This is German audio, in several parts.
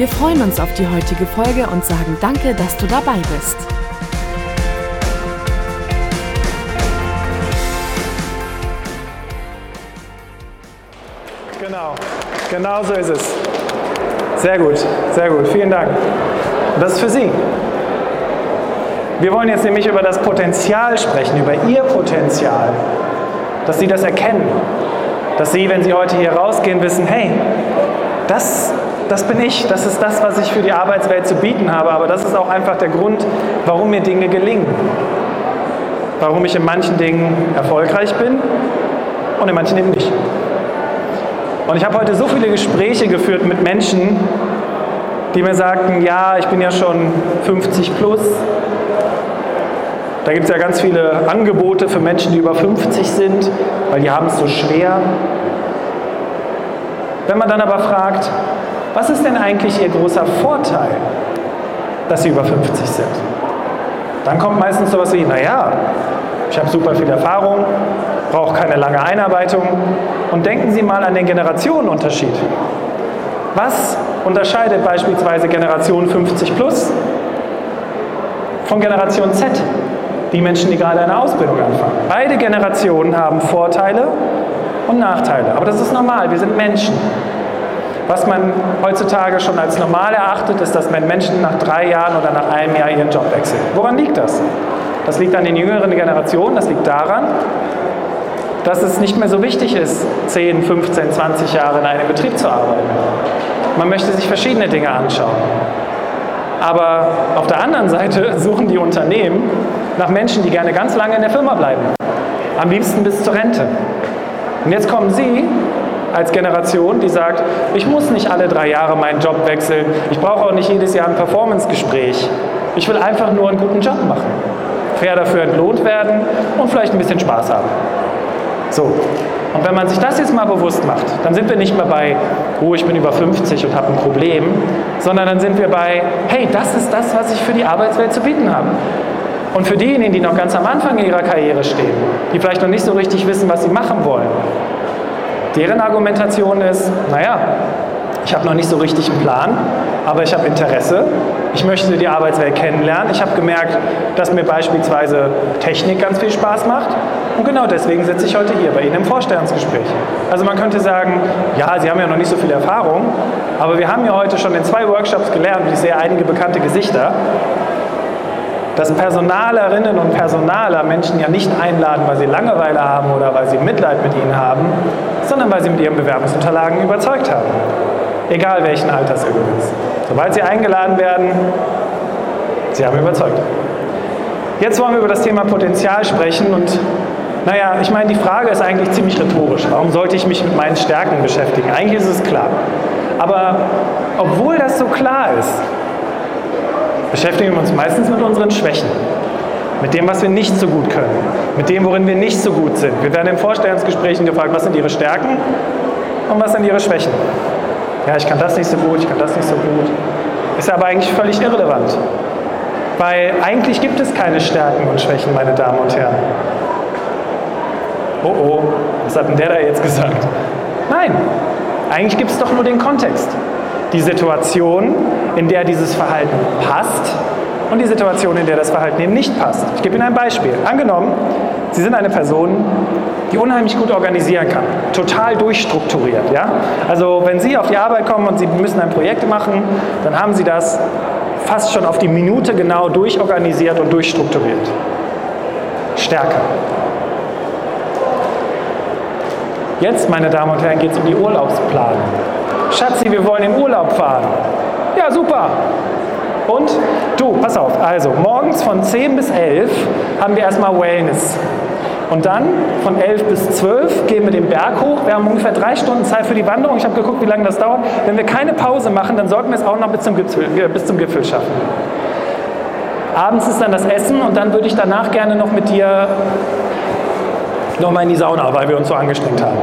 Wir freuen uns auf die heutige Folge und sagen danke, dass du dabei bist. Genau, genau so ist es. Sehr gut, sehr gut, vielen Dank. Das ist für Sie. Wir wollen jetzt nämlich über das Potenzial sprechen, über Ihr Potenzial, dass Sie das erkennen, dass Sie, wenn Sie heute hier rausgehen, wissen, hey, das, das bin ich, das ist das, was ich für die Arbeitswelt zu bieten habe, aber das ist auch einfach der Grund, warum mir Dinge gelingen, warum ich in manchen Dingen erfolgreich bin und in manchen eben nicht. Und ich habe heute so viele Gespräche geführt mit Menschen, die mir sagten, ja, ich bin ja schon 50 plus. Da gibt es ja ganz viele Angebote für Menschen, die über 50 sind, weil die haben es so schwer. Wenn man dann aber fragt, was ist denn eigentlich ihr großer Vorteil, dass sie über 50 sind? Dann kommt meistens sowas wie, naja, ich habe super viel Erfahrung, brauche keine lange Einarbeitung. Und denken Sie mal an den Generationenunterschied. Was unterscheidet beispielsweise Generation 50 plus von Generation Z, die Menschen, die gerade eine Ausbildung anfangen? Beide Generationen haben Vorteile und Nachteile, aber das ist normal, wir sind Menschen. Was man heutzutage schon als normal erachtet, ist, dass Menschen nach drei Jahren oder nach einem Jahr ihren Job wechseln. Woran liegt das? Das liegt an den jüngeren Generationen, das liegt daran, dass es nicht mehr so wichtig ist, 10, 15, 20 Jahre in einem Betrieb zu arbeiten. Man möchte sich verschiedene Dinge anschauen. Aber auf der anderen Seite suchen die Unternehmen nach Menschen, die gerne ganz lange in der Firma bleiben. Am liebsten bis zur Rente. Und jetzt kommen Sie als Generation, die sagt, ich muss nicht alle drei Jahre meinen Job wechseln, ich brauche auch nicht jedes Jahr ein Performance-Gespräch. Ich will einfach nur einen guten Job machen, fair dafür entlohnt werden und vielleicht ein bisschen Spaß haben. So, und wenn man sich das jetzt mal bewusst macht, dann sind wir nicht mehr bei, oh, ich bin über 50 und habe ein Problem, sondern dann sind wir bei, hey, das ist das, was ich für die Arbeitswelt zu bieten habe. Und für diejenigen, die noch ganz am Anfang ihrer Karriere stehen, die vielleicht noch nicht so richtig wissen, was sie machen wollen, deren Argumentation ist, naja, ich habe noch nicht so richtig einen Plan, aber ich habe Interesse. Ich möchte die Arbeitswelt kennenlernen. Ich habe gemerkt, dass mir beispielsweise Technik ganz viel Spaß macht. Und genau deswegen sitze ich heute hier bei Ihnen im Vorstellungsgespräch. Also man könnte sagen, ja, Sie haben ja noch nicht so viel Erfahrung, aber wir haben ja heute schon in zwei Workshops gelernt, und ich sehe einige bekannte Gesichter, dass Personalerinnen und Personaler Menschen ja nicht einladen, weil sie Langeweile haben oder weil sie Mitleid mit ihnen haben, sondern weil sie mit ihren Bewerbungsunterlagen überzeugt haben egal welchen Alters übrigens. Sobald Sie eingeladen werden, Sie haben überzeugt. Jetzt wollen wir über das Thema Potenzial sprechen und naja, ich meine, die Frage ist eigentlich ziemlich rhetorisch. Warum sollte ich mich mit meinen Stärken beschäftigen? Eigentlich ist es klar. Aber obwohl das so klar ist, beschäftigen wir uns meistens mit unseren Schwächen. Mit dem, was wir nicht so gut können. Mit dem, worin wir nicht so gut sind. Wir werden in Vorstellungsgesprächen gefragt, was sind Ihre Stärken und was sind Ihre Schwächen ja, ich kann das nicht so gut, ich kann das nicht so gut. Ist aber eigentlich völlig irrelevant. Weil eigentlich gibt es keine Stärken und Schwächen, meine Damen und Herren. Oh oh, was hat denn der da jetzt gesagt? Nein, eigentlich gibt es doch nur den Kontext. Die Situation, in der dieses Verhalten passt und die Situation, in der das Verhalten eben nicht passt. Ich gebe Ihnen ein Beispiel. Angenommen, Sie sind eine Person, die unheimlich gut organisieren kann, total durchstrukturiert. Ja? Also wenn Sie auf die Arbeit kommen und Sie müssen ein Projekt machen, dann haben Sie das fast schon auf die Minute genau durchorganisiert und durchstrukturiert. Stärke. Jetzt, meine Damen und Herren, geht es um die Urlaubsplanung. Schatzi, wir wollen in Urlaub fahren. Ja, super. Und du, pass auf, also morgens von 10 bis 11 haben wir erstmal Wellness. Und dann von 11 bis 12 gehen wir den Berg hoch. Wir haben ungefähr drei Stunden Zeit für die Wanderung. Ich habe geguckt, wie lange das dauert. Wenn wir keine Pause machen, dann sollten wir es auch noch bis zum Gipfel, bis zum Gipfel schaffen. Abends ist dann das Essen und dann würde ich danach gerne noch mit dir nochmal in die Sauna, weil wir uns so angestrengt haben.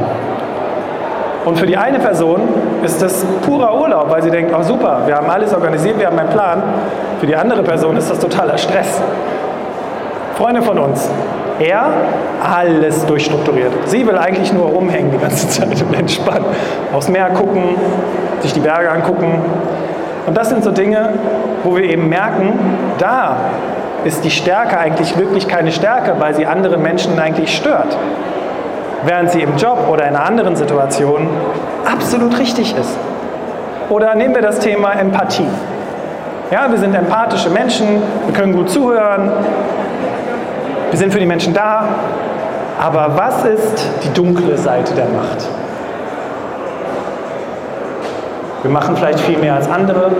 Und für die eine Person ist das purer Urlaub, weil sie denkt, oh super, wir haben alles organisiert, wir haben einen Plan. Für die andere Person ist das totaler Stress. Freunde von uns, er alles durchstrukturiert. Sie will eigentlich nur rumhängen die ganze Zeit und entspannen. Aufs Meer gucken, sich die Berge angucken. Und das sind so Dinge, wo wir eben merken, da ist die Stärke eigentlich wirklich keine Stärke, weil sie andere Menschen eigentlich stört während sie im Job oder in einer anderen Situation absolut richtig ist. Oder nehmen wir das Thema Empathie. Ja, wir sind empathische Menschen, wir können gut zuhören, wir sind für die Menschen da, aber was ist die dunkle Seite der Macht? Wir machen vielleicht viel mehr als andere.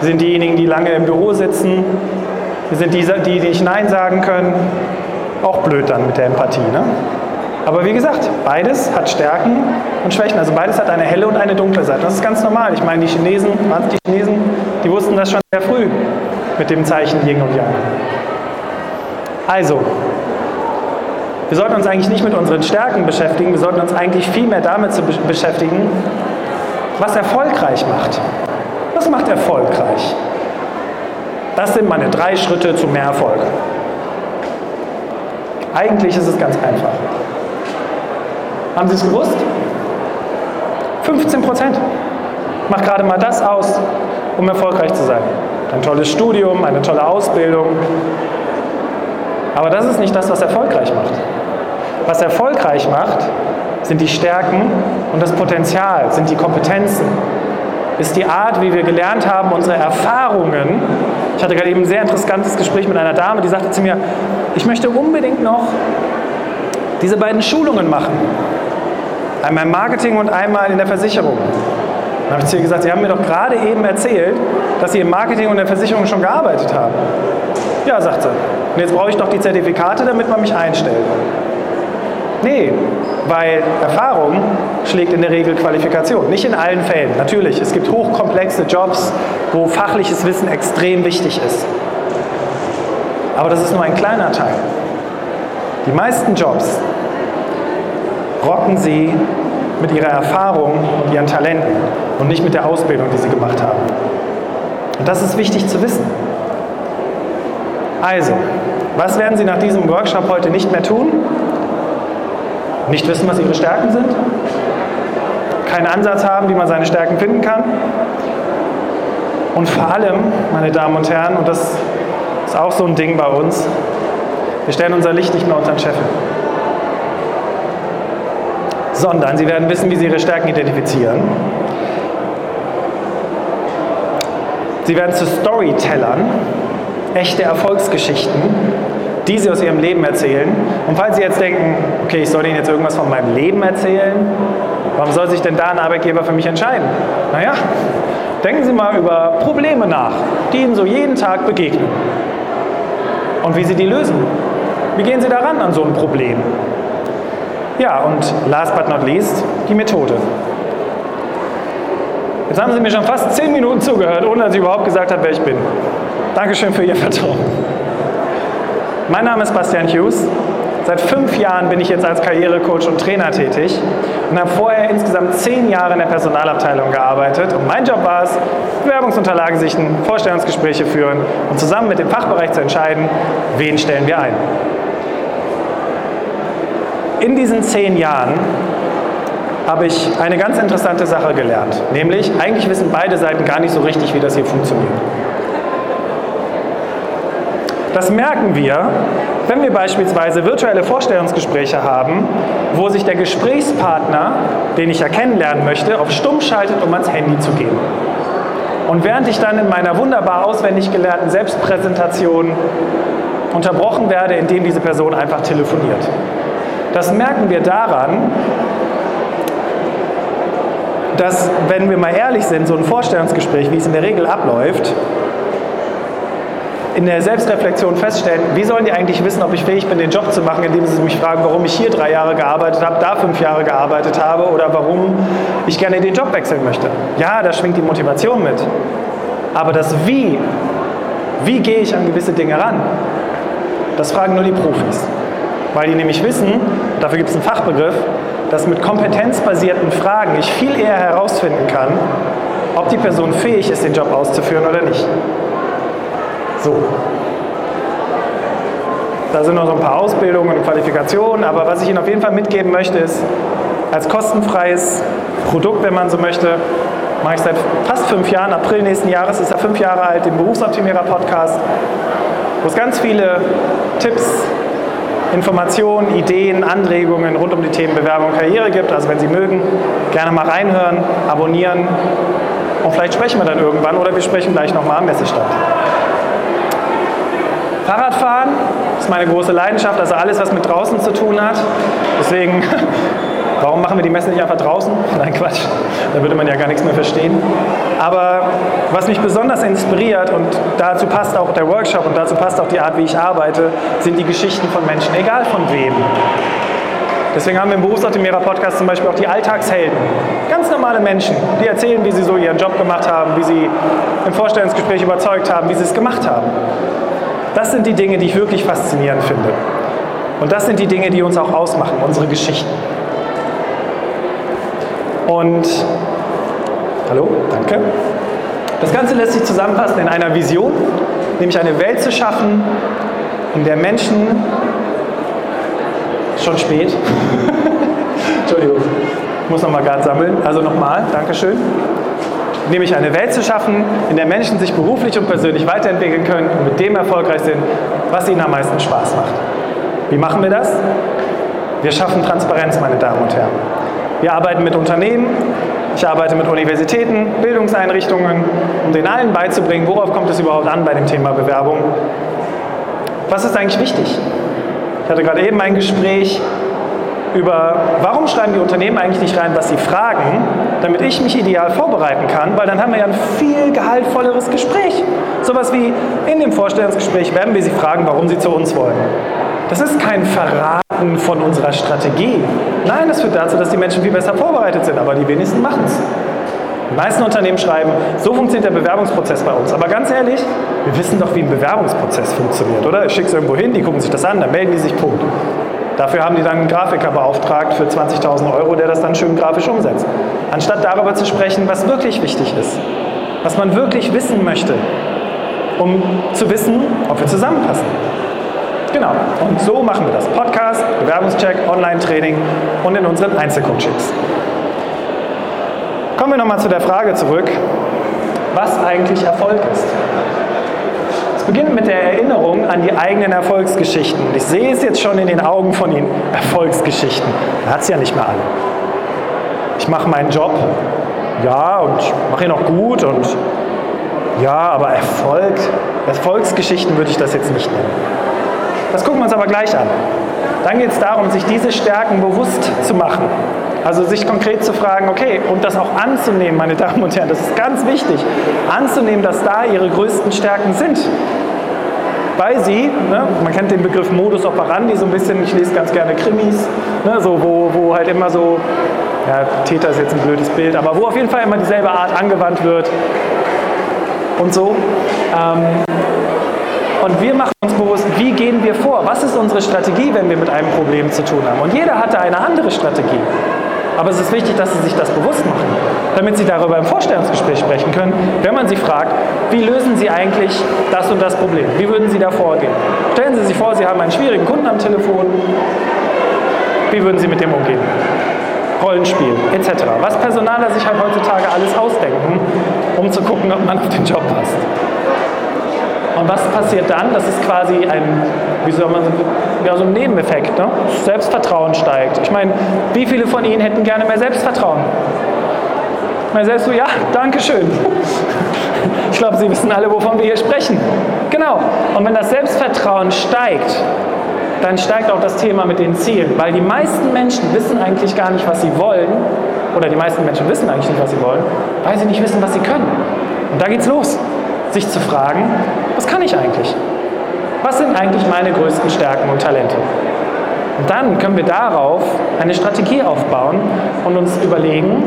Wir sind diejenigen, die lange im Büro sitzen. Wir sind die, die nicht Nein sagen können. Auch blöd dann mit der Empathie. Ne? Aber wie gesagt, beides hat Stärken und Schwächen. Also beides hat eine helle und eine dunkle Seite. Das ist ganz normal. Ich meine, die Chinesen, die Chinesen, die wussten das schon sehr früh mit dem Zeichen Yin und Yang. Also, wir sollten uns eigentlich nicht mit unseren Stärken beschäftigen, wir sollten uns eigentlich viel mehr damit beschäftigen, was erfolgreich macht. Was macht erfolgreich? Das sind meine drei Schritte zu mehr Erfolg. Eigentlich ist es ganz einfach. Haben Sie es gewusst? 15 Prozent. Macht gerade mal das aus, um erfolgreich zu sein. Ein tolles Studium, eine tolle Ausbildung. Aber das ist nicht das, was erfolgreich macht. Was erfolgreich macht, sind die Stärken und das Potenzial, sind die Kompetenzen, ist die Art, wie wir gelernt haben, unsere Erfahrungen. Ich hatte gerade eben ein sehr interessantes Gespräch mit einer Dame, die sagte zu mir, ich möchte unbedingt noch diese beiden Schulungen machen. Einmal im Marketing und einmal in der Versicherung. Dann habe ich zu ihr gesagt, Sie haben mir doch gerade eben erzählt, dass Sie im Marketing und in der Versicherung schon gearbeitet haben. Ja, sagt sie. Und jetzt brauche ich doch die Zertifikate, damit man mich einstellt. Nee, weil Erfahrung schlägt in der Regel Qualifikation. Nicht in allen Fällen. Natürlich, es gibt hochkomplexe Jobs, wo fachliches Wissen extrem wichtig ist. Aber das ist nur ein kleiner Teil. Die meisten Jobs rocken sie mit ihrer Erfahrung und ihren Talenten und nicht mit der Ausbildung, die sie gemacht haben. Und das ist wichtig zu wissen. Also, was werden Sie nach diesem Workshop heute nicht mehr tun? Nicht wissen, was Ihre Stärken sind? Keinen Ansatz haben, wie man seine Stärken finden kann? Und vor allem, meine Damen und Herren, und das ist auch so ein Ding bei uns, wir stellen unser Licht nicht mehr unter den Scheffel sondern sie werden wissen, wie sie ihre Stärken identifizieren. Sie werden zu Storytellern, echte Erfolgsgeschichten, die sie aus ihrem Leben erzählen. Und falls Sie jetzt denken, okay, ich soll Ihnen jetzt irgendwas von meinem Leben erzählen, warum soll sich denn da ein Arbeitgeber für mich entscheiden? Naja, denken Sie mal über Probleme nach, die Ihnen so jeden Tag begegnen. Und wie Sie die lösen. Wie gehen Sie daran an so ein Problem? Ja, und last but not least, die Methode. Jetzt haben Sie mir schon fast zehn Minuten zugehört, ohne dass ich überhaupt gesagt habe, wer ich bin. Dankeschön für Ihr Vertrauen. Mein Name ist Bastian Hughes. Seit fünf Jahren bin ich jetzt als Karrierecoach und Trainer tätig und habe vorher insgesamt zehn Jahre in der Personalabteilung gearbeitet. Und mein Job war es, Bewerbungsunterlagen sichten, Vorstellungsgespräche führen und zusammen mit dem Fachbereich zu entscheiden, wen stellen wir ein in diesen zehn Jahren habe ich eine ganz interessante Sache gelernt. Nämlich, eigentlich wissen beide Seiten gar nicht so richtig, wie das hier funktioniert. Das merken wir, wenn wir beispielsweise virtuelle Vorstellungsgespräche haben, wo sich der Gesprächspartner, den ich ja kennenlernen möchte, auf Stumm schaltet, um ans Handy zu gehen. Und während ich dann in meiner wunderbar auswendig gelernten Selbstpräsentation unterbrochen werde, indem diese Person einfach telefoniert. Das merken wir daran, dass, wenn wir mal ehrlich sind, so ein Vorstellungsgespräch, wie es in der Regel abläuft, in der Selbstreflexion feststellen, wie sollen die eigentlich wissen, ob ich fähig bin, den Job zu machen, indem sie mich fragen, warum ich hier drei Jahre gearbeitet habe, da fünf Jahre gearbeitet habe oder warum ich gerne den Job wechseln möchte. Ja, da schwingt die Motivation mit. Aber das Wie Wie gehe ich an gewisse Dinge ran? Das fragen nur die Profis. Weil die nämlich wissen, dafür gibt es einen Fachbegriff, dass mit kompetenzbasierten Fragen ich viel eher herausfinden kann, ob die Person fähig ist, den Job auszuführen oder nicht. So. Da sind noch so ein paar Ausbildungen und Qualifikationen, aber was ich Ihnen auf jeden Fall mitgeben möchte, ist, als kostenfreies Produkt, wenn man so möchte, mache ich seit fast fünf Jahren, April nächsten Jahres ist er fünf Jahre alt, den Berufsoptimierer Podcast, wo es ganz viele Tipps, Informationen, Ideen, Anregungen rund um die Themen Bewerbung und Karriere gibt. Also wenn Sie mögen, gerne mal reinhören, abonnieren und vielleicht sprechen wir dann irgendwann oder wir sprechen gleich nochmal am Messestand. Fahrradfahren ist meine große Leidenschaft, also alles, was mit draußen zu tun hat. Deswegen, warum machen wir die Messe nicht einfach draußen? Nein, Quatsch, da würde man ja gar nichts mehr verstehen. Aber was mich besonders inspiriert und dazu passt auch der Workshop und dazu passt auch die Art, wie ich arbeite, sind die Geschichten von Menschen, egal von wem. Deswegen haben wir im Berufsoptimierer Podcast zum Beispiel auch die Alltagshelden. Ganz normale Menschen, die erzählen, wie sie so ihren Job gemacht haben, wie sie im Vorstellungsgespräch überzeugt haben, wie sie es gemacht haben. Das sind die Dinge, die ich wirklich faszinierend finde. Und das sind die Dinge, die uns auch ausmachen, unsere Geschichten. Und, hallo, danke. Das Ganze lässt sich zusammenfassen in einer Vision, nämlich eine Welt zu schaffen, in der Menschen, schon spät, Entschuldigung, ich muss nochmal gerade sammeln, also nochmal, Dankeschön nämlich eine Welt zu schaffen, in der Menschen sich beruflich und persönlich weiterentwickeln können und mit dem erfolgreich sind, was ihnen am meisten Spaß macht. Wie machen wir das? Wir schaffen Transparenz, meine Damen und Herren. Wir arbeiten mit Unternehmen, ich arbeite mit Universitäten, Bildungseinrichtungen, um den allen beizubringen, worauf kommt es überhaupt an bei dem Thema Bewerbung. Was ist eigentlich wichtig? Ich hatte gerade eben ein Gespräch über, warum schreiben die Unternehmen eigentlich nicht rein, was sie fragen, damit ich mich ideal vorbereiten kann, weil dann haben wir ja ein viel gehaltvolleres Gespräch. Sowas wie in dem Vorstellungsgespräch werden wir sie fragen, warum sie zu uns wollen. Das ist kein Verraten von unserer Strategie. Nein, das führt dazu, dass die Menschen viel besser vorbereitet sind, aber die wenigsten machen es. Die meisten Unternehmen schreiben, so funktioniert der Bewerbungsprozess bei uns. Aber ganz ehrlich, wir wissen doch, wie ein Bewerbungsprozess funktioniert, oder? Ich schicke es irgendwo hin, die gucken sich das an, dann melden die sich, Punkt. Dafür haben die dann einen Grafiker beauftragt für 20.000 Euro, der das dann schön grafisch umsetzt. Anstatt darüber zu sprechen, was wirklich wichtig ist, was man wirklich wissen möchte, um zu wissen, ob wir zusammenpassen. Genau, und so machen wir das. Podcast, Bewerbungscheck, Online-Training und in unseren Einzelcoachings. Kommen wir nochmal zu der Frage zurück, was eigentlich Erfolg ist beginnt mit der Erinnerung an die eigenen Erfolgsgeschichten. ich sehe es jetzt schon in den Augen von Ihnen. Erfolgsgeschichten. Er hat es ja nicht mehr alle. Ich mache meinen Job, ja, und mache ihn auch gut und ja, aber Erfolg, Erfolgsgeschichten würde ich das jetzt nicht nennen. Das gucken wir uns aber gleich an. Dann geht es darum, sich diese Stärken bewusst zu machen. Also sich konkret zu fragen, okay, und das auch anzunehmen, meine Damen und Herren, das ist ganz wichtig, anzunehmen, dass da ihre größten Stärken sind. Weil sie, ne, man kennt den Begriff Modus operandi so ein bisschen, ich lese ganz gerne Krimis, ne, so, wo, wo halt immer so, ja, Täter ist jetzt ein blödes Bild, aber wo auf jeden Fall immer dieselbe Art angewandt wird und so. Ähm, und wir machen uns bewusst, wie gehen wir vor? Was ist unsere Strategie, wenn wir mit einem Problem zu tun haben? Und jeder hatte eine andere Strategie. Aber es ist wichtig, dass Sie sich das bewusst machen, damit Sie darüber im Vorstellungsgespräch sprechen können, wenn man Sie fragt, wie lösen Sie eigentlich das und das Problem? Wie würden Sie da vorgehen? Stellen Sie sich vor, Sie haben einen schwierigen Kunden am Telefon. Wie würden Sie mit dem umgehen? Rollenspiel etc. Was Personaler sich halt heutzutage alles ausdenken, um zu gucken, ob man auf den Job passt. Und was passiert dann? Das ist quasi ein, wie soll man ja, so ein Nebeneffekt. Ne? Selbstvertrauen steigt. Ich meine, wie viele von Ihnen hätten gerne mehr Selbstvertrauen? Man selbst so, ja, danke schön. Ich glaube, Sie wissen alle, wovon wir hier sprechen. Genau. Und wenn das Selbstvertrauen steigt, dann steigt auch das Thema mit den Zielen. Weil die meisten Menschen wissen eigentlich gar nicht, was sie wollen. Oder die meisten Menschen wissen eigentlich nicht, was sie wollen, weil sie nicht wissen, was sie können. Und da geht's los sich zu fragen, was kann ich eigentlich? Was sind eigentlich meine größten Stärken und Talente? Und dann können wir darauf eine Strategie aufbauen und uns überlegen,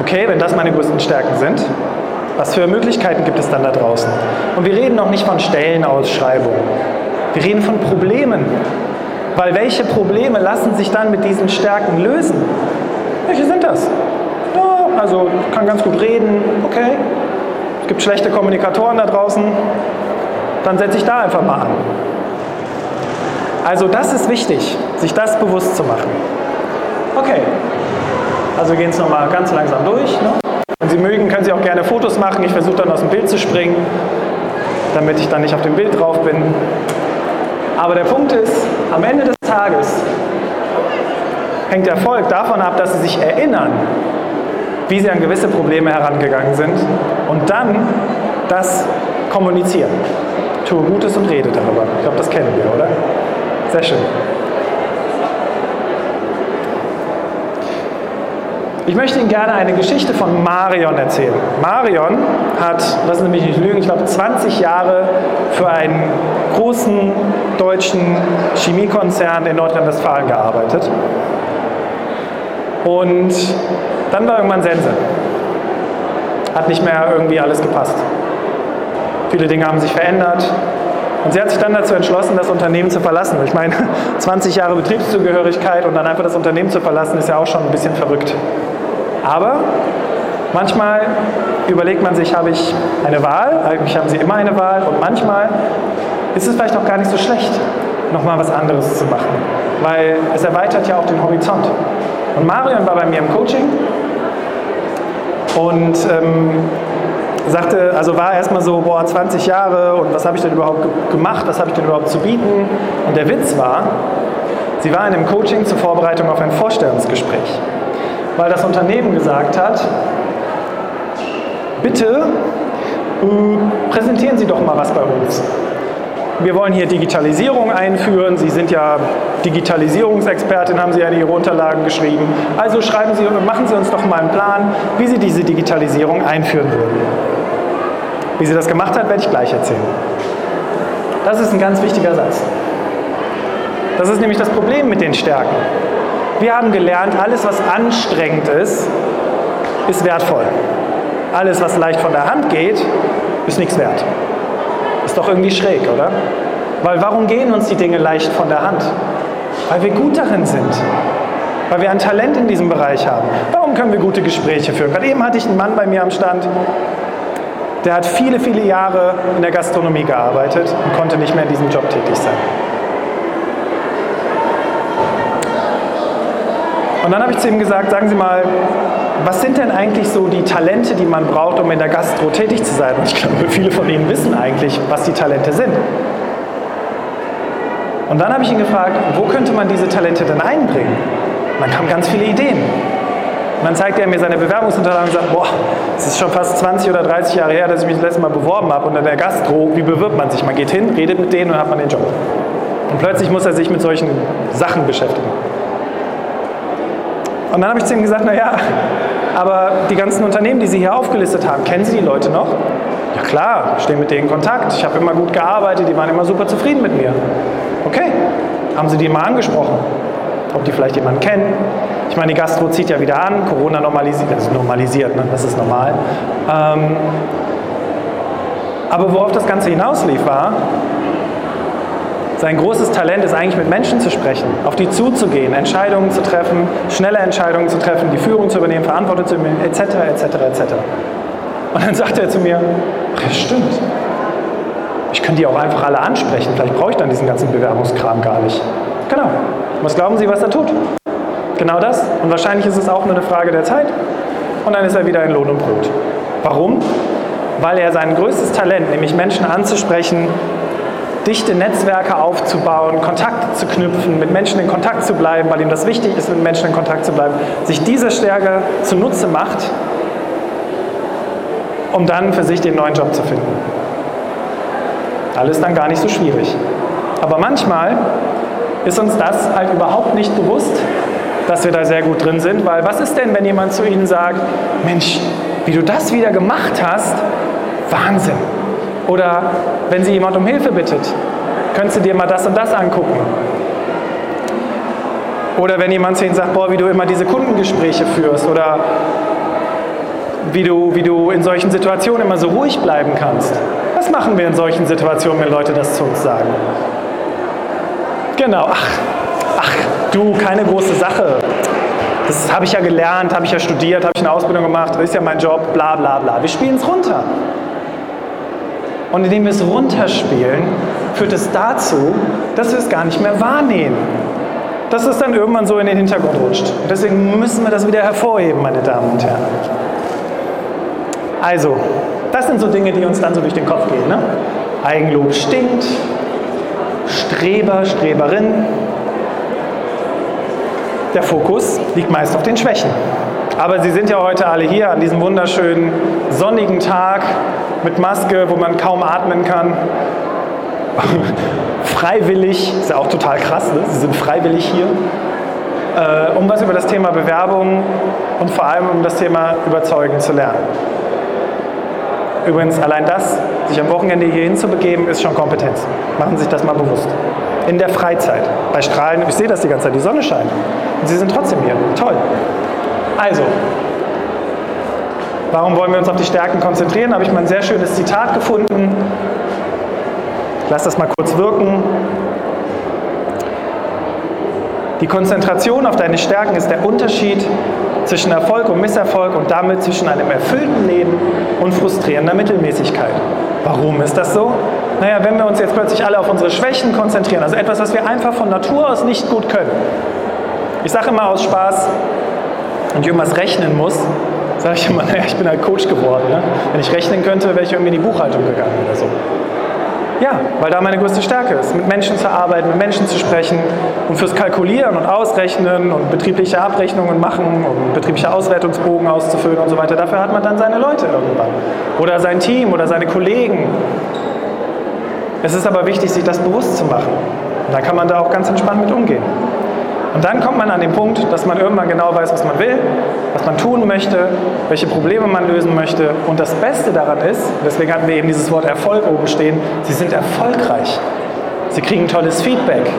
okay, wenn das meine größten Stärken sind, Was für Möglichkeiten gibt es dann da draußen? Und wir reden noch nicht von Stellenausschreibungen. Wir reden von Problemen. Weil welche Probleme lassen sich dann mit diesen Stärken lösen? Welche sind das? Ja, also kann ganz gut reden, okay. Es gibt schlechte Kommunikatoren da draußen, dann setze ich da einfach mal an. Also das ist wichtig, sich das bewusst zu machen. Okay, also wir gehen es nochmal ganz langsam durch. Ne? Wenn Sie mögen, können Sie auch gerne Fotos machen. Ich versuche dann aus dem Bild zu springen, damit ich dann nicht auf dem Bild drauf bin. Aber der Punkt ist, am Ende des Tages hängt Erfolg davon ab, dass Sie sich erinnern, wie Sie an gewisse Probleme herangegangen sind und dann das kommunizieren. Tue Gutes und rede darüber. Ich glaube, das kennen wir, oder? Sehr schön. Ich möchte Ihnen gerne eine Geschichte von Marion erzählen. Marion hat, lassen Sie mich nicht lügen, ich glaube 20 Jahre für einen großen deutschen Chemiekonzern in Nordrhein-Westfalen gearbeitet. Und dann war irgendwann Sense. Hat nicht mehr irgendwie alles gepasst. Viele Dinge haben sich verändert. Und sie hat sich dann dazu entschlossen, das Unternehmen zu verlassen. Ich meine, 20 Jahre Betriebszugehörigkeit und dann einfach das Unternehmen zu verlassen, ist ja auch schon ein bisschen verrückt. Aber manchmal überlegt man sich, habe ich eine Wahl? Eigentlich haben sie immer eine Wahl. Und manchmal ist es vielleicht auch gar nicht so schlecht, nochmal was anderes zu machen. Weil es erweitert ja auch den Horizont. Und Marion war bei mir im Coaching und ähm, sagte, also war erstmal so, boah, 20 Jahre und was habe ich denn überhaupt gemacht, was habe ich denn überhaupt zu bieten? Und der Witz war, sie war in einem Coaching zur Vorbereitung auf ein Vorstellungsgespräch weil das Unternehmen gesagt hat, bitte äh, präsentieren Sie doch mal was bei uns. Wir wollen hier Digitalisierung einführen. Sie sind ja Digitalisierungsexpertin, haben Sie ja in Ihre Unterlagen geschrieben. Also schreiben Sie, machen Sie uns doch mal einen Plan, wie Sie diese Digitalisierung einführen würden. Wie sie das gemacht hat, werde ich gleich erzählen. Das ist ein ganz wichtiger Satz. Das ist nämlich das Problem mit den Stärken. Wir haben gelernt, alles, was anstrengend ist, ist wertvoll. Alles, was leicht von der Hand geht, ist nichts wert. Doch irgendwie schräg, oder? Weil warum gehen uns die Dinge leicht von der Hand? Weil wir gut darin sind. Weil wir ein Talent in diesem Bereich haben. Warum können wir gute Gespräche führen? Gerade eben hatte ich einen Mann bei mir am Stand, der hat viele, viele Jahre in der Gastronomie gearbeitet und konnte nicht mehr in diesem Job tätig sein. Und dann habe ich zu ihm gesagt, sagen Sie mal, was sind denn eigentlich so die Talente, die man braucht, um in der Gastro tätig zu sein? Und ich glaube, viele von Ihnen wissen eigentlich, was die Talente sind. Und dann habe ich ihn gefragt, wo könnte man diese Talente denn einbringen? Und dann kamen ganz viele Ideen. Und dann zeigte er mir seine Bewerbungsunterlagen und sagt, boah, es ist schon fast 20 oder 30 Jahre her, dass ich mich das letzte Mal beworben habe. In der Gastro, wie bewirbt man sich? Man geht hin, redet mit denen und hat man den Job. Und plötzlich muss er sich mit solchen Sachen beschäftigen. Und dann habe ich zu ihm gesagt, naja, aber die ganzen Unternehmen, die Sie hier aufgelistet haben, kennen Sie die Leute noch? Ja klar, ich stehe mit denen in Kontakt. Ich habe immer gut gearbeitet, die waren immer super zufrieden mit mir. Okay, haben Sie die mal angesprochen? Ob die vielleicht jemanden kennen? Ich meine, die Gastro zieht ja wieder an, Corona normalisiert, also normalisiert, ne? das ist normal. Ähm, aber worauf das Ganze hinauslief war, sein großes Talent ist eigentlich mit Menschen zu sprechen, auf die zuzugehen, Entscheidungen zu treffen, schnelle Entscheidungen zu treffen, die Führung zu übernehmen, Verantwortung zu übernehmen, etc., etc., etc. Und dann sagt er zu mir, ja, stimmt. Ich könnte die auch einfach alle ansprechen. Vielleicht brauche ich dann diesen ganzen Bewerbungskram gar nicht. Genau. Was glauben Sie, was er tut? Genau das. Und wahrscheinlich ist es auch nur eine Frage der Zeit. Und dann ist er wieder in Lohn und Brot. Warum? Weil er sein größtes Talent, nämlich Menschen anzusprechen, dichte Netzwerke aufzubauen, Kontakte zu knüpfen, mit Menschen in Kontakt zu bleiben, weil ihm das wichtig ist, mit Menschen in Kontakt zu bleiben, sich diese Stärke zunutze macht, um dann für sich den neuen Job zu finden. Alles dann gar nicht so schwierig. Aber manchmal ist uns das halt überhaupt nicht bewusst, dass wir da sehr gut drin sind, weil was ist denn, wenn jemand zu Ihnen sagt, Mensch, wie du das wieder gemacht hast, Wahnsinn. Oder wenn sie jemand um Hilfe bittet, könntest du dir mal das und das angucken. Oder wenn jemand zu ihnen sagt, boah, wie du immer diese Kundengespräche führst oder wie du, wie du in solchen Situationen immer so ruhig bleiben kannst. Was machen wir in solchen Situationen, wenn Leute das zu uns sagen? Genau, ach, ach, du, keine große Sache. Das habe ich ja gelernt, habe ich ja studiert, habe ich eine Ausbildung gemacht, das ist ja mein Job, bla bla bla. Wir spielen es runter. Und indem wir es runterspielen, führt es dazu, dass wir es gar nicht mehr wahrnehmen. Dass es dann irgendwann so in den Hintergrund rutscht. Und deswegen müssen wir das wieder hervorheben, meine Damen und Herren. Also, das sind so Dinge, die uns dann so durch den Kopf gehen. Ne? Eigenlob stinkt, Streber, Streberin. Der Fokus liegt meist auf den Schwächen. Aber Sie sind ja heute alle hier an diesem wunderschönen sonnigen Tag mit Maske, wo man kaum atmen kann. freiwillig, ist ja auch total krass, ne? Sie sind freiwillig hier, äh, um was über das Thema Bewerbung und vor allem um das Thema Überzeugen zu lernen. Übrigens, allein das, sich am Wochenende hier hinzubegeben, ist schon Kompetenz. Machen Sie sich das mal bewusst. In der Freizeit, bei Strahlen, ich sehe das die ganze Zeit, die Sonne scheint. Und Sie sind trotzdem hier. Toll. Also, warum wollen wir uns auf die Stärken konzentrieren? Da habe ich mal ein sehr schönes Zitat gefunden. Lass das mal kurz wirken. Die Konzentration auf deine Stärken ist der Unterschied zwischen Erfolg und Misserfolg und damit zwischen einem erfüllten Leben und frustrierender Mittelmäßigkeit. Warum ist das so? Naja, wenn wir uns jetzt plötzlich alle auf unsere Schwächen konzentrieren, also etwas, was wir einfach von Natur aus nicht gut können. Ich sage immer aus Spaß, ich irgendwas rechnen muss, sage ich immer, naja, ich bin halt Coach geworden. Ne? Wenn ich rechnen könnte, wäre ich irgendwie in die Buchhaltung gegangen oder so. Ja, weil da meine größte Stärke ist, mit Menschen zu arbeiten, mit Menschen zu sprechen und fürs Kalkulieren und Ausrechnen und betriebliche Abrechnungen machen und betriebliche Auswertungsbogen auszufüllen und so weiter. Dafür hat man dann seine Leute irgendwann. Oder sein Team oder seine Kollegen. Es ist aber wichtig, sich das bewusst zu machen. Und dann kann man da auch ganz entspannt mit umgehen. Und dann kommt man an den Punkt, dass man irgendwann genau weiß, was man will, was man tun möchte, welche Probleme man lösen möchte. Und das Beste daran ist, deswegen hatten wir eben dieses Wort Erfolg oben stehen, sie sind erfolgreich. Sie kriegen tolles Feedback.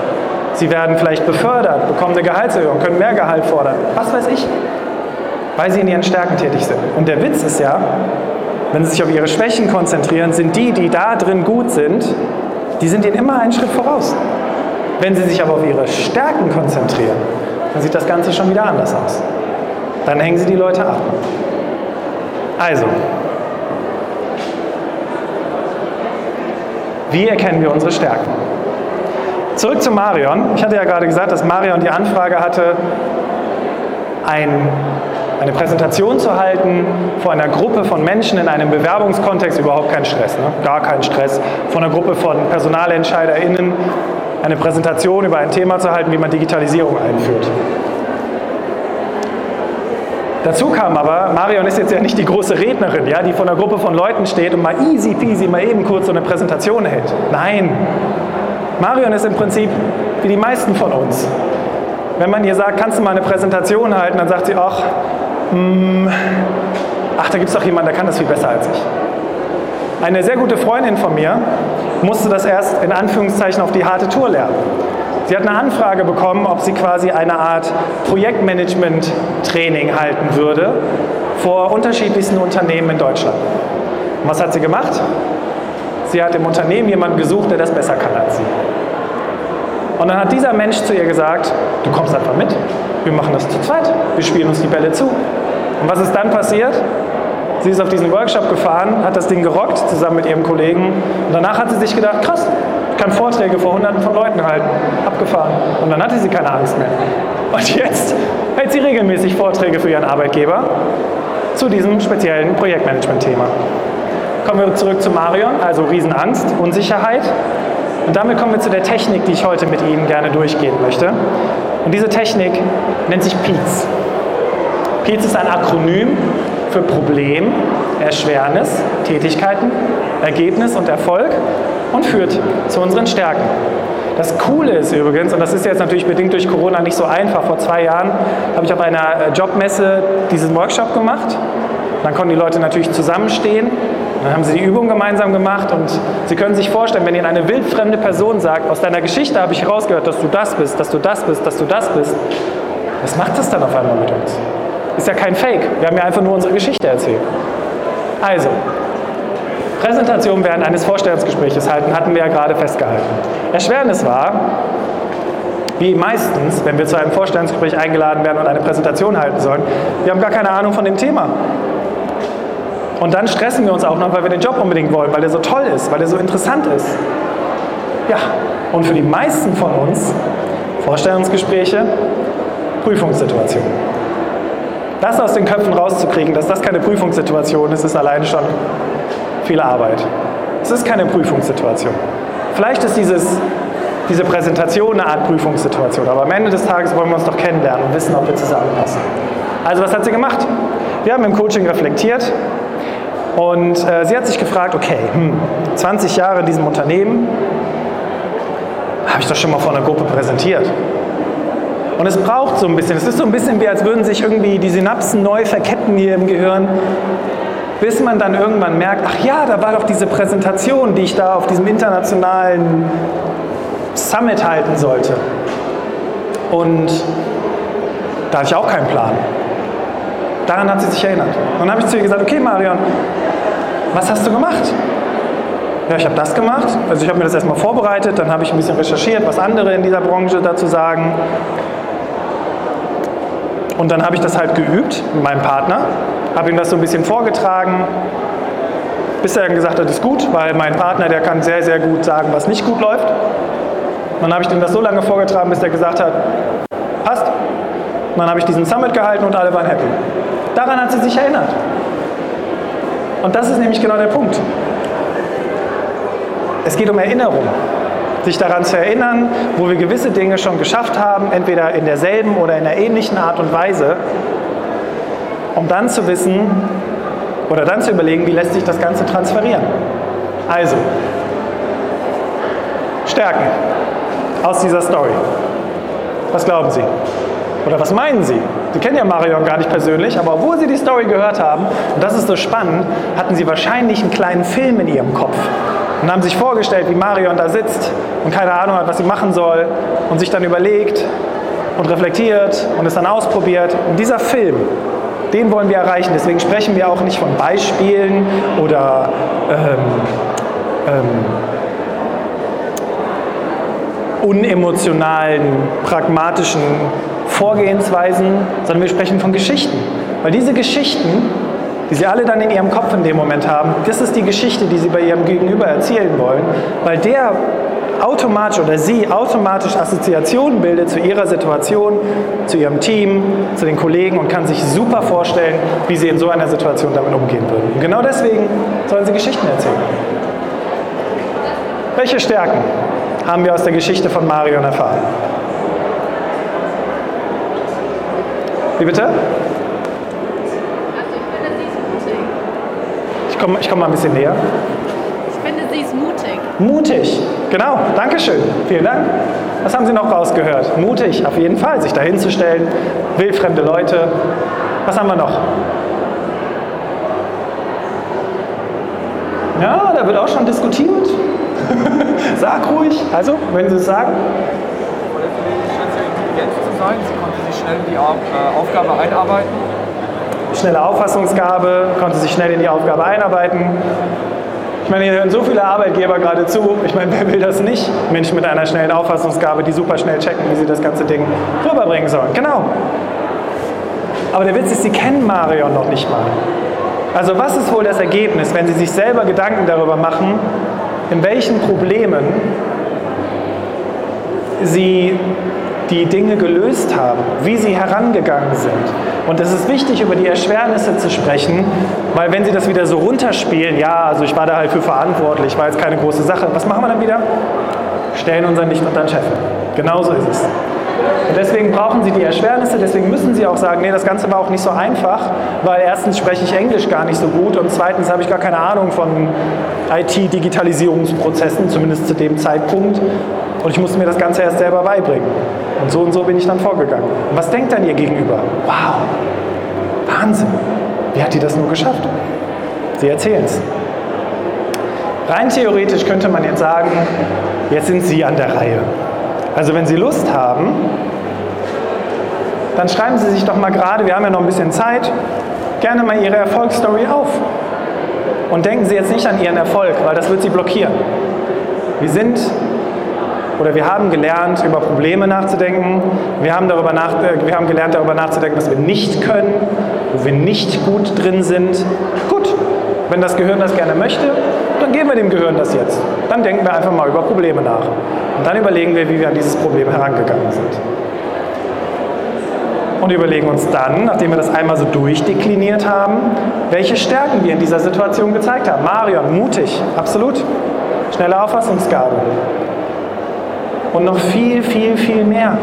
Sie werden vielleicht befördert, bekommen eine Gehaltserhöhung, können mehr Gehalt fordern. Was weiß ich. Weil sie in ihren Stärken tätig sind. Und der Witz ist ja, wenn sie sich auf ihre Schwächen konzentrieren, sind die, die da drin gut sind, die sind ihnen immer einen Schritt voraus. Wenn Sie sich aber auf Ihre Stärken konzentrieren, dann sieht das Ganze schon wieder anders aus. Dann hängen Sie die Leute ab. Also, wie erkennen wir unsere Stärken? Zurück zu Marion. Ich hatte ja gerade gesagt, dass Marion die Anfrage hatte, ein, eine Präsentation zu halten vor einer Gruppe von Menschen in einem Bewerbungskontext, überhaupt kein Stress, ne? gar kein Stress, vor einer Gruppe von PersonalentscheiderInnen eine Präsentation über ein Thema zu halten, wie man Digitalisierung einführt. Dazu kam aber, Marion ist jetzt ja nicht die große Rednerin, ja, die vor einer Gruppe von Leuten steht und mal easy peasy mal eben kurz so eine Präsentation hält. Nein, Marion ist im Prinzip wie die meisten von uns. Wenn man ihr sagt, kannst du mal eine Präsentation halten, dann sagt sie, ach, mh, mm, ach da gibt es doch jemanden, der kann das viel besser als ich. Eine sehr gute Freundin von mir musste das erst in Anführungszeichen auf die harte Tour lernen. Sie hat eine Anfrage bekommen, ob sie quasi eine Art Projektmanagement-Training halten würde vor unterschiedlichsten Unternehmen in Deutschland. Und was hat sie gemacht? Sie hat im Unternehmen jemanden gesucht, der das besser kann als sie. Und dann hat dieser Mensch zu ihr gesagt, du kommst einfach mit, wir machen das zu zweit, wir spielen uns die Bälle zu. Und was ist dann passiert? Sie ist auf diesen Workshop gefahren, hat das Ding gerockt zusammen mit ihrem Kollegen und danach hat sie sich gedacht, krass, ich kann Vorträge vor hunderten von Leuten halten. Abgefahren. Und dann hatte sie keine Angst mehr. Und jetzt hält sie regelmäßig Vorträge für ihren Arbeitgeber zu diesem speziellen Projektmanagement-Thema. Kommen wir zurück zu Marion, also Riesenangst, Unsicherheit. Und damit kommen wir zu der Technik, die ich heute mit Ihnen gerne durchgehen möchte. Und diese Technik nennt sich PEATS. PEATS ist ein Akronym für Problem, Erschwernis, Tätigkeiten, Ergebnis und Erfolg und führt zu unseren Stärken. Das Coole ist übrigens, und das ist jetzt natürlich bedingt durch Corona nicht so einfach, vor zwei Jahren habe ich auf einer äh, Jobmesse diesen Workshop gemacht. Dann konnten die Leute natürlich zusammenstehen. Dann haben sie die Übung gemeinsam gemacht und Sie können sich vorstellen, wenn Ihnen eine wildfremde Person sagt, aus deiner Geschichte habe ich herausgehört, dass du das bist, dass du das bist, dass du das bist, was macht das dann auf einmal mit uns? Ist ja kein Fake. Wir haben ja einfach nur unsere Geschichte erzählt. Also, Präsentation während eines Vorstellungsgesprächs halten, hatten wir ja gerade festgehalten. Erschwernis war, wie meistens, wenn wir zu einem Vorstellungsgespräch eingeladen werden und eine Präsentation halten sollen, wir haben gar keine Ahnung von dem Thema. Und dann stressen wir uns auch noch, weil wir den Job unbedingt wollen, weil der so toll ist, weil der so interessant ist. Ja, und für die meisten von uns Vorstellungsgespräche, Prüfungssituation. Das aus den Köpfen rauszukriegen, dass das keine Prüfungssituation ist, ist alleine schon viel Arbeit. Es ist keine Prüfungssituation. Vielleicht ist dieses, diese Präsentation eine Art Prüfungssituation, aber am Ende des Tages wollen wir uns doch kennenlernen und wissen, ob wir zusammenpassen. Also was hat sie gemacht? Wir haben im Coaching reflektiert und äh, sie hat sich gefragt, okay, hm, 20 Jahre in diesem Unternehmen, habe ich doch schon mal vor einer Gruppe präsentiert. Und es braucht so ein bisschen, es ist so ein bisschen wie, als würden sich irgendwie die Synapsen neu verketten hier im Gehirn, bis man dann irgendwann merkt, ach ja, da war doch diese Präsentation, die ich da auf diesem internationalen Summit halten sollte. Und da hatte ich auch keinen Plan. Daran hat sie sich erinnert. Und dann habe ich zu ihr gesagt, okay Marion, was hast du gemacht? Ja, ich habe das gemacht. Also ich habe mir das erstmal vorbereitet, dann habe ich ein bisschen recherchiert, was andere in dieser Branche dazu sagen. Und dann habe ich das halt geübt mit meinem Partner, habe ihm das so ein bisschen vorgetragen, bis er dann gesagt hat, ist gut, weil mein Partner, der kann sehr, sehr gut sagen, was nicht gut läuft. Und dann habe ich ihm das so lange vorgetragen, bis er gesagt hat, passt. Und dann habe ich diesen Summit gehalten und alle waren happy. Daran hat sie sich erinnert. Und das ist nämlich genau der Punkt. Es geht um Erinnerung. Sich daran zu erinnern, wo wir gewisse Dinge schon geschafft haben, entweder in derselben oder in einer ähnlichen Art und Weise, um dann zu wissen oder dann zu überlegen, wie lässt sich das Ganze transferieren. Also, Stärken aus dieser Story. Was glauben Sie? Oder was meinen Sie? Sie kennen ja Marion gar nicht persönlich, aber obwohl Sie die Story gehört haben, und das ist so spannend, hatten Sie wahrscheinlich einen kleinen Film in Ihrem Kopf und haben sich vorgestellt, wie Marion da sitzt und keine Ahnung hat, was sie machen soll und sich dann überlegt und reflektiert und es dann ausprobiert. Und dieser Film, den wollen wir erreichen. Deswegen sprechen wir auch nicht von Beispielen oder ähm, ähm, unemotionalen, pragmatischen Vorgehensweisen, sondern wir sprechen von Geschichten. Weil diese Geschichten, die sie alle dann in ihrem Kopf in dem Moment haben, das ist die Geschichte, die sie bei ihrem Gegenüber erzählen wollen, weil der automatisch oder sie automatisch Assoziationen bildet zu ihrer Situation, zu ihrem Team, zu den Kollegen und kann sich super vorstellen, wie sie in so einer Situation damit umgehen würden. Und genau deswegen sollen sie Geschichten erzählen. Welche Stärken haben wir aus der Geschichte von Marion erfahren? Wie bitte? Ich komme ich komm mal ein bisschen näher. Ich finde, sie ist mutig. Genau, Dankeschön, vielen Dank. Was haben Sie noch rausgehört? Mutig, auf jeden Fall, sich dahin zu stellen, wildfremde Leute. Was haben wir noch? Ja, da wird auch schon diskutiert. Sag ruhig. Also, wenn Sie es sagen. Sie konnte sich schnell in die Au- Aufgabe einarbeiten. Schnelle Auffassungsgabe, konnte sich schnell in die Aufgabe einarbeiten. Ich meine, hier hören so viele Arbeitgeber gerade zu. Ich meine, wer will das nicht? Menschen mit einer schnellen Auffassungsgabe, die super schnell checken, wie sie das ganze Ding rüberbringen sollen. Genau. Aber der Witz ist, sie kennen Marion noch nicht mal. Also was ist wohl das Ergebnis, wenn sie sich selber Gedanken darüber machen, in welchen Problemen sie die Dinge gelöst haben, wie sie herangegangen sind. Und es ist wichtig, über die Erschwernisse zu sprechen, weil wenn sie das wieder so runterspielen, ja, also ich war da halt für verantwortlich, war jetzt keine große Sache, was machen wir dann wieder? Stellen unseren nicht unter den Chef. Genauso ist es. Und deswegen brauchen sie die Erschwernisse, deswegen müssen sie auch sagen, nee, das Ganze war auch nicht so einfach, weil erstens spreche ich Englisch gar nicht so gut und zweitens habe ich gar keine Ahnung von IT-Digitalisierungsprozessen, zumindest zu dem Zeitpunkt. Und ich musste mir das Ganze erst selber beibringen. Und so und so bin ich dann vorgegangen. Und was denkt dann ihr Gegenüber? Wow, Wahnsinn. Wie hat die das nur geschafft? Sie erzählen es. Rein theoretisch könnte man jetzt sagen, jetzt sind Sie an der Reihe. Also wenn Sie Lust haben, dann schreiben Sie sich doch mal gerade, wir haben ja noch ein bisschen Zeit, gerne mal Ihre Erfolgsstory auf. Und denken Sie jetzt nicht an Ihren Erfolg, weil das wird Sie blockieren. Wir sind oder wir haben gelernt, über Probleme nachzudenken. Wir haben, darüber nach, äh, wir haben gelernt, darüber nachzudenken, was wir nicht können, wo wir nicht gut drin sind. Gut, wenn das Gehirn das gerne möchte, dann geben wir dem Gehirn das jetzt. Dann denken wir einfach mal über Probleme nach. Und dann überlegen wir, wie wir an dieses Problem herangegangen sind. Und überlegen uns dann, nachdem wir das einmal so durchdekliniert haben, welche Stärken wir in dieser Situation gezeigt haben. Marion, mutig, absolut. Schnelle Auffassungsgabe. Und noch viel, viel, viel mehr.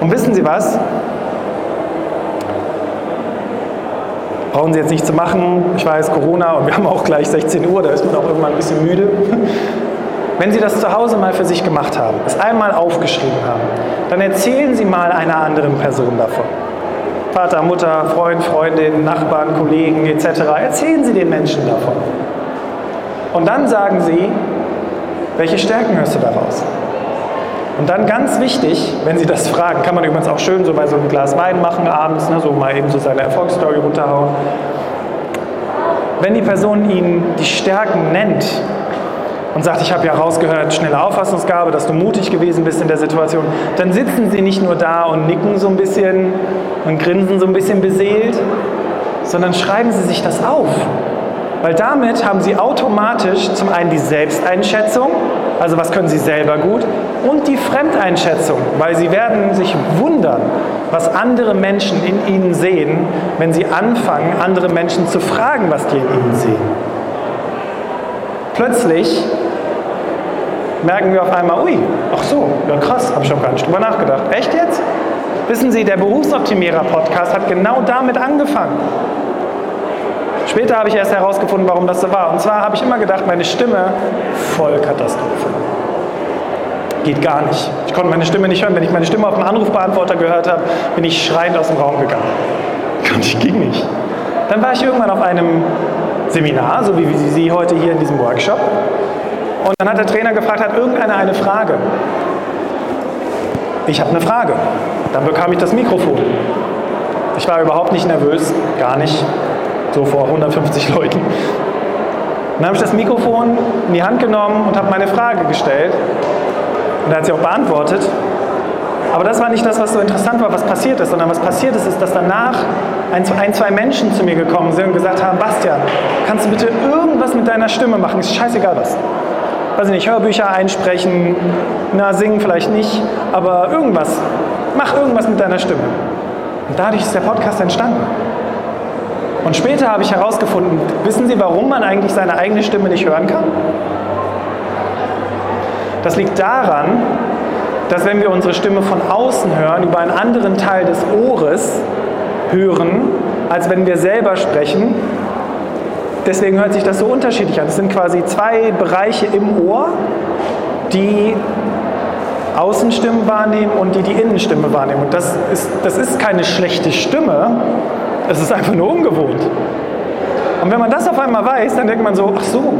Und wissen Sie was? Brauchen Sie jetzt nicht zu machen. Ich weiß, Corona und wir haben auch gleich 16 Uhr, da ist man auch irgendwann ein bisschen müde. Wenn Sie das zu Hause mal für sich gemacht haben, es einmal aufgeschrieben haben, dann erzählen Sie mal einer anderen Person davon. Vater, Mutter, Freund, Freundin, Nachbarn, Kollegen etc. Erzählen Sie den Menschen davon. Und dann sagen Sie, welche Stärken hörst du daraus? Und dann ganz wichtig, wenn Sie das fragen, kann man übrigens auch schön so bei so einem Glas Wein machen abends, ne, so mal eben so seine Erfolgsstory runterhauen. Wenn die Person Ihnen die Stärken nennt und sagt, ich habe ja rausgehört, schnelle Auffassungsgabe, dass du mutig gewesen bist in der Situation, dann sitzen Sie nicht nur da und nicken so ein bisschen und grinsen so ein bisschen beseelt, sondern schreiben Sie sich das auf. Weil damit haben Sie automatisch zum einen die Selbsteinschätzung, also was können Sie selber gut, und die Fremdeinschätzung, weil Sie werden sich wundern, was andere Menschen in Ihnen sehen, wenn Sie anfangen, andere Menschen zu fragen, was die in Ihnen sehen. Plötzlich merken wir auf einmal, ui, ach so, ja krass, habe ich schon gar nicht drüber nachgedacht. Echt jetzt? Wissen Sie, der Berufsoptimierer-Podcast hat genau damit angefangen. Später habe ich erst herausgefunden, warum das so war. Und zwar habe ich immer gedacht, meine Stimme voll Katastrophe. Geht gar nicht. Ich konnte meine Stimme nicht hören. Wenn ich meine Stimme auf dem Anrufbeantworter gehört habe, bin ich schreiend aus dem Raum gegangen. Ging nicht. Dann war ich irgendwann auf einem Seminar, so wie Sie heute hier in diesem Workshop. Und dann hat der Trainer gefragt, hat irgendeiner eine Frage? Ich habe eine Frage. Dann bekam ich das Mikrofon. Ich war überhaupt nicht nervös, gar nicht so vor 150 Leuten. Dann habe ich das Mikrofon in die Hand genommen und habe meine Frage gestellt. Und er hat sie auch beantwortet. Aber das war nicht das, was so interessant war, was passiert ist, sondern was passiert ist, ist, dass danach ein, zwei Menschen zu mir gekommen sind und gesagt haben, Bastian, kannst du bitte irgendwas mit deiner Stimme machen? Ist scheißegal was. Weiß ich nicht, Hörbücher einsprechen, na, singen vielleicht nicht, aber irgendwas. Mach irgendwas mit deiner Stimme. Und dadurch ist der Podcast entstanden. Und später habe ich herausgefunden, wissen Sie, warum man eigentlich seine eigene Stimme nicht hören kann? Das liegt daran, dass wenn wir unsere Stimme von außen hören, über einen anderen Teil des Ohres hören, als wenn wir selber sprechen. Deswegen hört sich das so unterschiedlich an. Es sind quasi zwei Bereiche im Ohr, die Außenstimmen wahrnehmen und die die Innenstimme wahrnehmen. Und das ist, das ist keine schlechte Stimme, es ist einfach nur ungewohnt. Und wenn man das auf einmal weiß, dann denkt man so, ach so,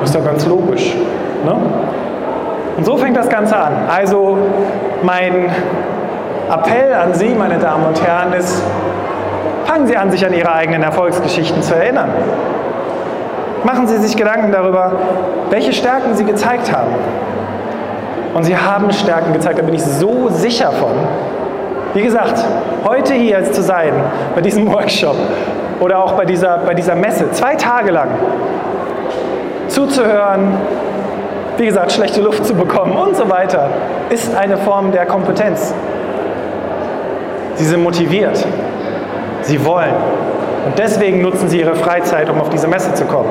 das ist doch ganz logisch. Ne? Und so fängt das Ganze an. Also mein Appell an Sie, meine Damen und Herren, ist, fangen Sie an, sich an Ihre eigenen Erfolgsgeschichten zu erinnern. Machen Sie sich Gedanken darüber, welche Stärken Sie gezeigt haben. Und Sie haben Stärken gezeigt, da bin ich so sicher von. Wie gesagt, heute hier zu sein, bei diesem Workshop oder auch bei dieser, bei dieser Messe, zwei Tage lang zuzuhören, wie gesagt, schlechte Luft zu bekommen und so weiter, ist eine Form der Kompetenz. Sie sind motiviert. Sie wollen. Und deswegen nutzen sie ihre Freizeit, um auf diese Messe zu kommen.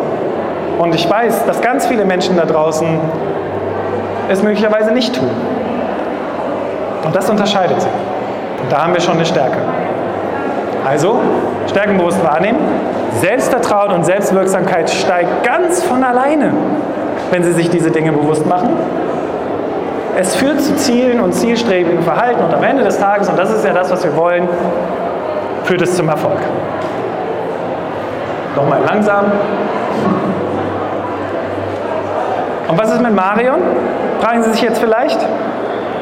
Und ich weiß, dass ganz viele Menschen da draußen es möglicherweise nicht tun. Und das unterscheidet sie. Da haben wir schon eine Stärke. Also, stärkenbewusst wahrnehmen. Selbstvertrauen und Selbstwirksamkeit steigt ganz von alleine, wenn Sie sich diese Dinge bewusst machen. Es führt zu Zielen und zielstrebigen Verhalten und am Ende des Tages, und das ist ja das, was wir wollen, führt es zum Erfolg. Nochmal langsam. Und was ist mit Marion? Fragen Sie sich jetzt vielleicht,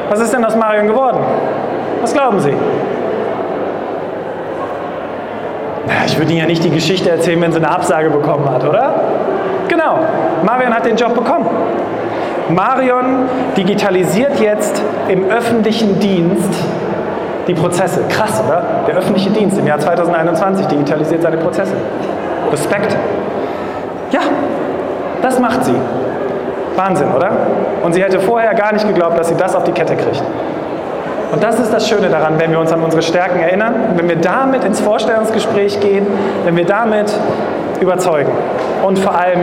was ist denn aus Marion geworden? Was glauben Sie? Ich würde Ihnen ja nicht die Geschichte erzählen, wenn sie eine Absage bekommen hat, oder? Genau, Marion hat den Job bekommen. Marion digitalisiert jetzt im öffentlichen Dienst die Prozesse. Krass, oder? Der öffentliche Dienst im Jahr 2021 digitalisiert seine Prozesse. Respekt. Ja, das macht sie. Wahnsinn, oder? Und sie hätte vorher gar nicht geglaubt, dass sie das auf die Kette kriegt. Und das ist das Schöne daran, wenn wir uns an unsere Stärken erinnern, wenn wir damit ins Vorstellungsgespräch gehen, wenn wir damit überzeugen und vor allem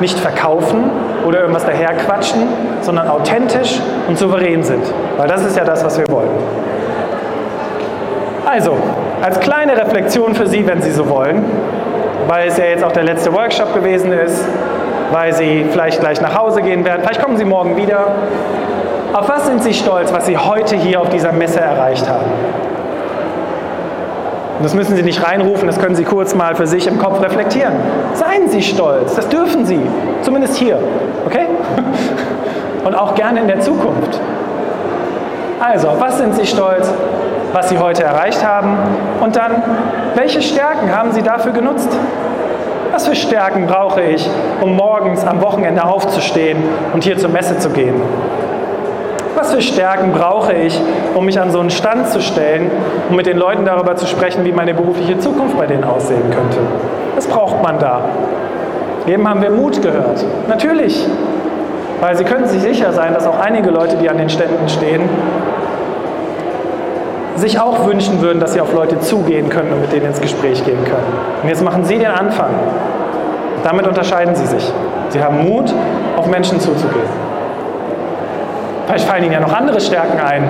nicht verkaufen oder irgendwas daherquatschen, sondern authentisch und souverän sind. Weil das ist ja das, was wir wollen. Also, als kleine Reflexion für Sie, wenn Sie so wollen, weil es ja jetzt auch der letzte Workshop gewesen ist, weil Sie vielleicht gleich nach Hause gehen werden, vielleicht kommen Sie morgen wieder. Auf was sind Sie stolz, was Sie heute hier auf dieser Messe erreicht haben? Und das müssen Sie nicht reinrufen, das können Sie kurz mal für sich im Kopf reflektieren. Seien Sie stolz, das dürfen Sie, zumindest hier, okay? Und auch gerne in der Zukunft. Also, auf was sind Sie stolz, was Sie heute erreicht haben? Und dann, welche Stärken haben Sie dafür genutzt? Was für Stärken brauche ich, um morgens am Wochenende aufzustehen und hier zur Messe zu gehen? Was für Stärken brauche ich, um mich an so einen Stand zu stellen und mit den Leuten darüber zu sprechen, wie meine berufliche Zukunft bei denen aussehen könnte? Was braucht man da? Eben haben wir Mut gehört. Natürlich. Weil Sie können sich sicher sein, dass auch einige Leute, die an den Ständen stehen, sich auch wünschen würden, dass sie auf Leute zugehen können und mit denen ins Gespräch gehen können. Und jetzt machen Sie den Anfang. Damit unterscheiden Sie sich. Sie haben Mut, auf Menschen zuzugehen. Vielleicht fallen Ihnen ja noch andere Stärken ein,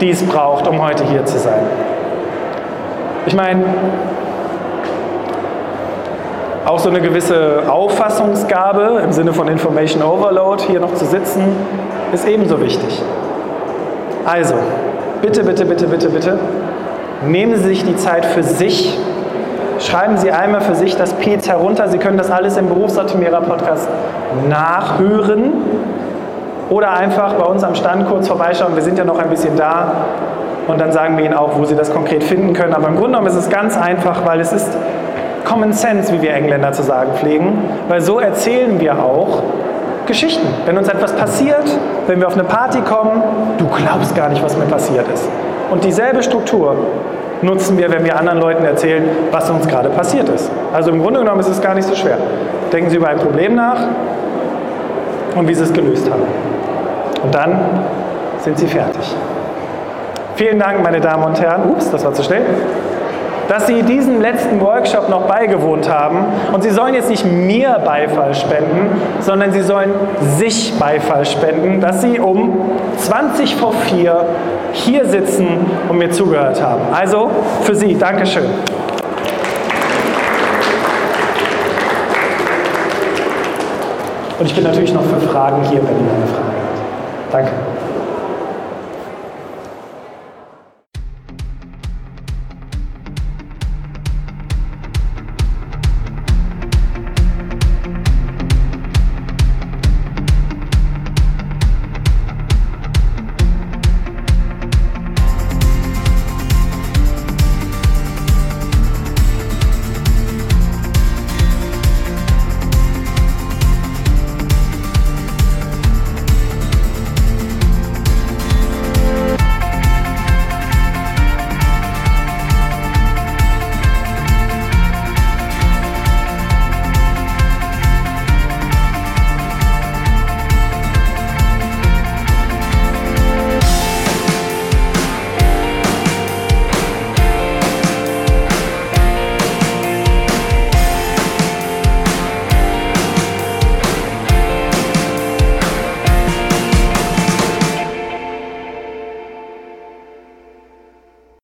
die es braucht, um heute hier zu sein. Ich meine, auch so eine gewisse Auffassungsgabe im Sinne von Information Overload hier noch zu sitzen, ist ebenso wichtig. Also, bitte, bitte, bitte, bitte, bitte, nehmen Sie sich die Zeit für sich. Schreiben Sie einmal für sich das Piz herunter. Sie können das alles im Berufsoptimierer Podcast nachhören oder einfach bei uns am Stand kurz vorbeischauen. Wir sind ja noch ein bisschen da und dann sagen wir Ihnen auch, wo Sie das konkret finden können. Aber im Grunde genommen ist es ganz einfach, weil es ist Common Sense, wie wir Engländer zu sagen pflegen, weil so erzählen wir auch Geschichten. Wenn uns etwas passiert, wenn wir auf eine Party kommen, du glaubst gar nicht, was mir passiert ist. Und dieselbe Struktur nutzen wir, wenn wir anderen Leuten erzählen, was uns gerade passiert ist. Also im Grunde genommen ist es gar nicht so schwer. Denken Sie über ein Problem nach und wie Sie es gelöst haben. Und dann sind Sie fertig. Vielen Dank, meine Damen und Herren. Ups, das war zu schnell. Dass Sie diesem letzten Workshop noch beigewohnt haben. Und Sie sollen jetzt nicht mir Beifall spenden, sondern Sie sollen sich Beifall spenden, dass Sie um 20 vor 4 hier sitzen und mir zugehört haben. Also für Sie, Dankeschön. Und ich bin natürlich noch für Fragen hier, wenn ihr eine Frage habt. Danke.